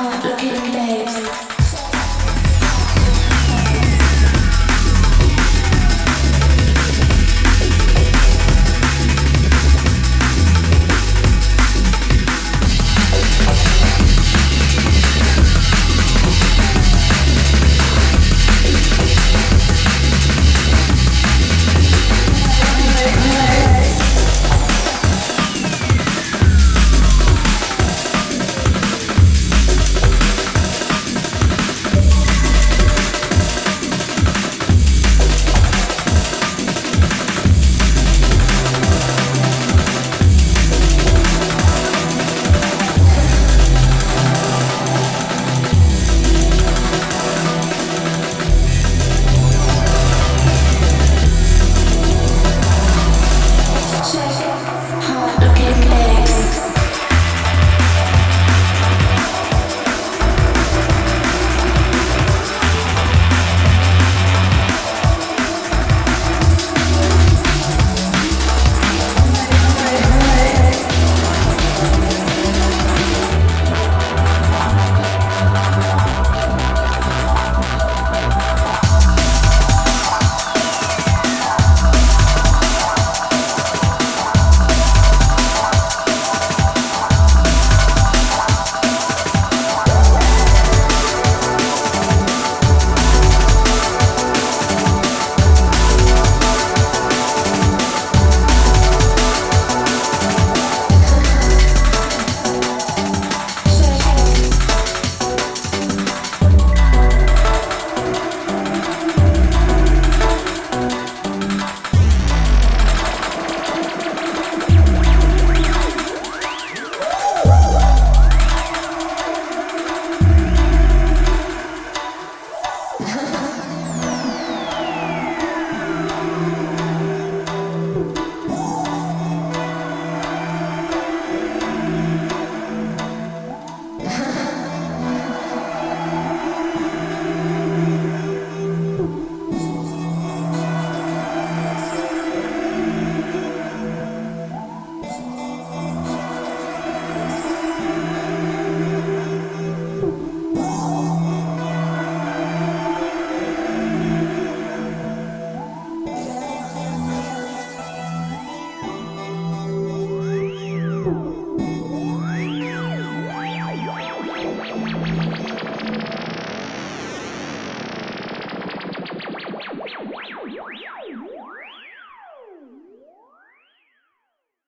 hard looking babes.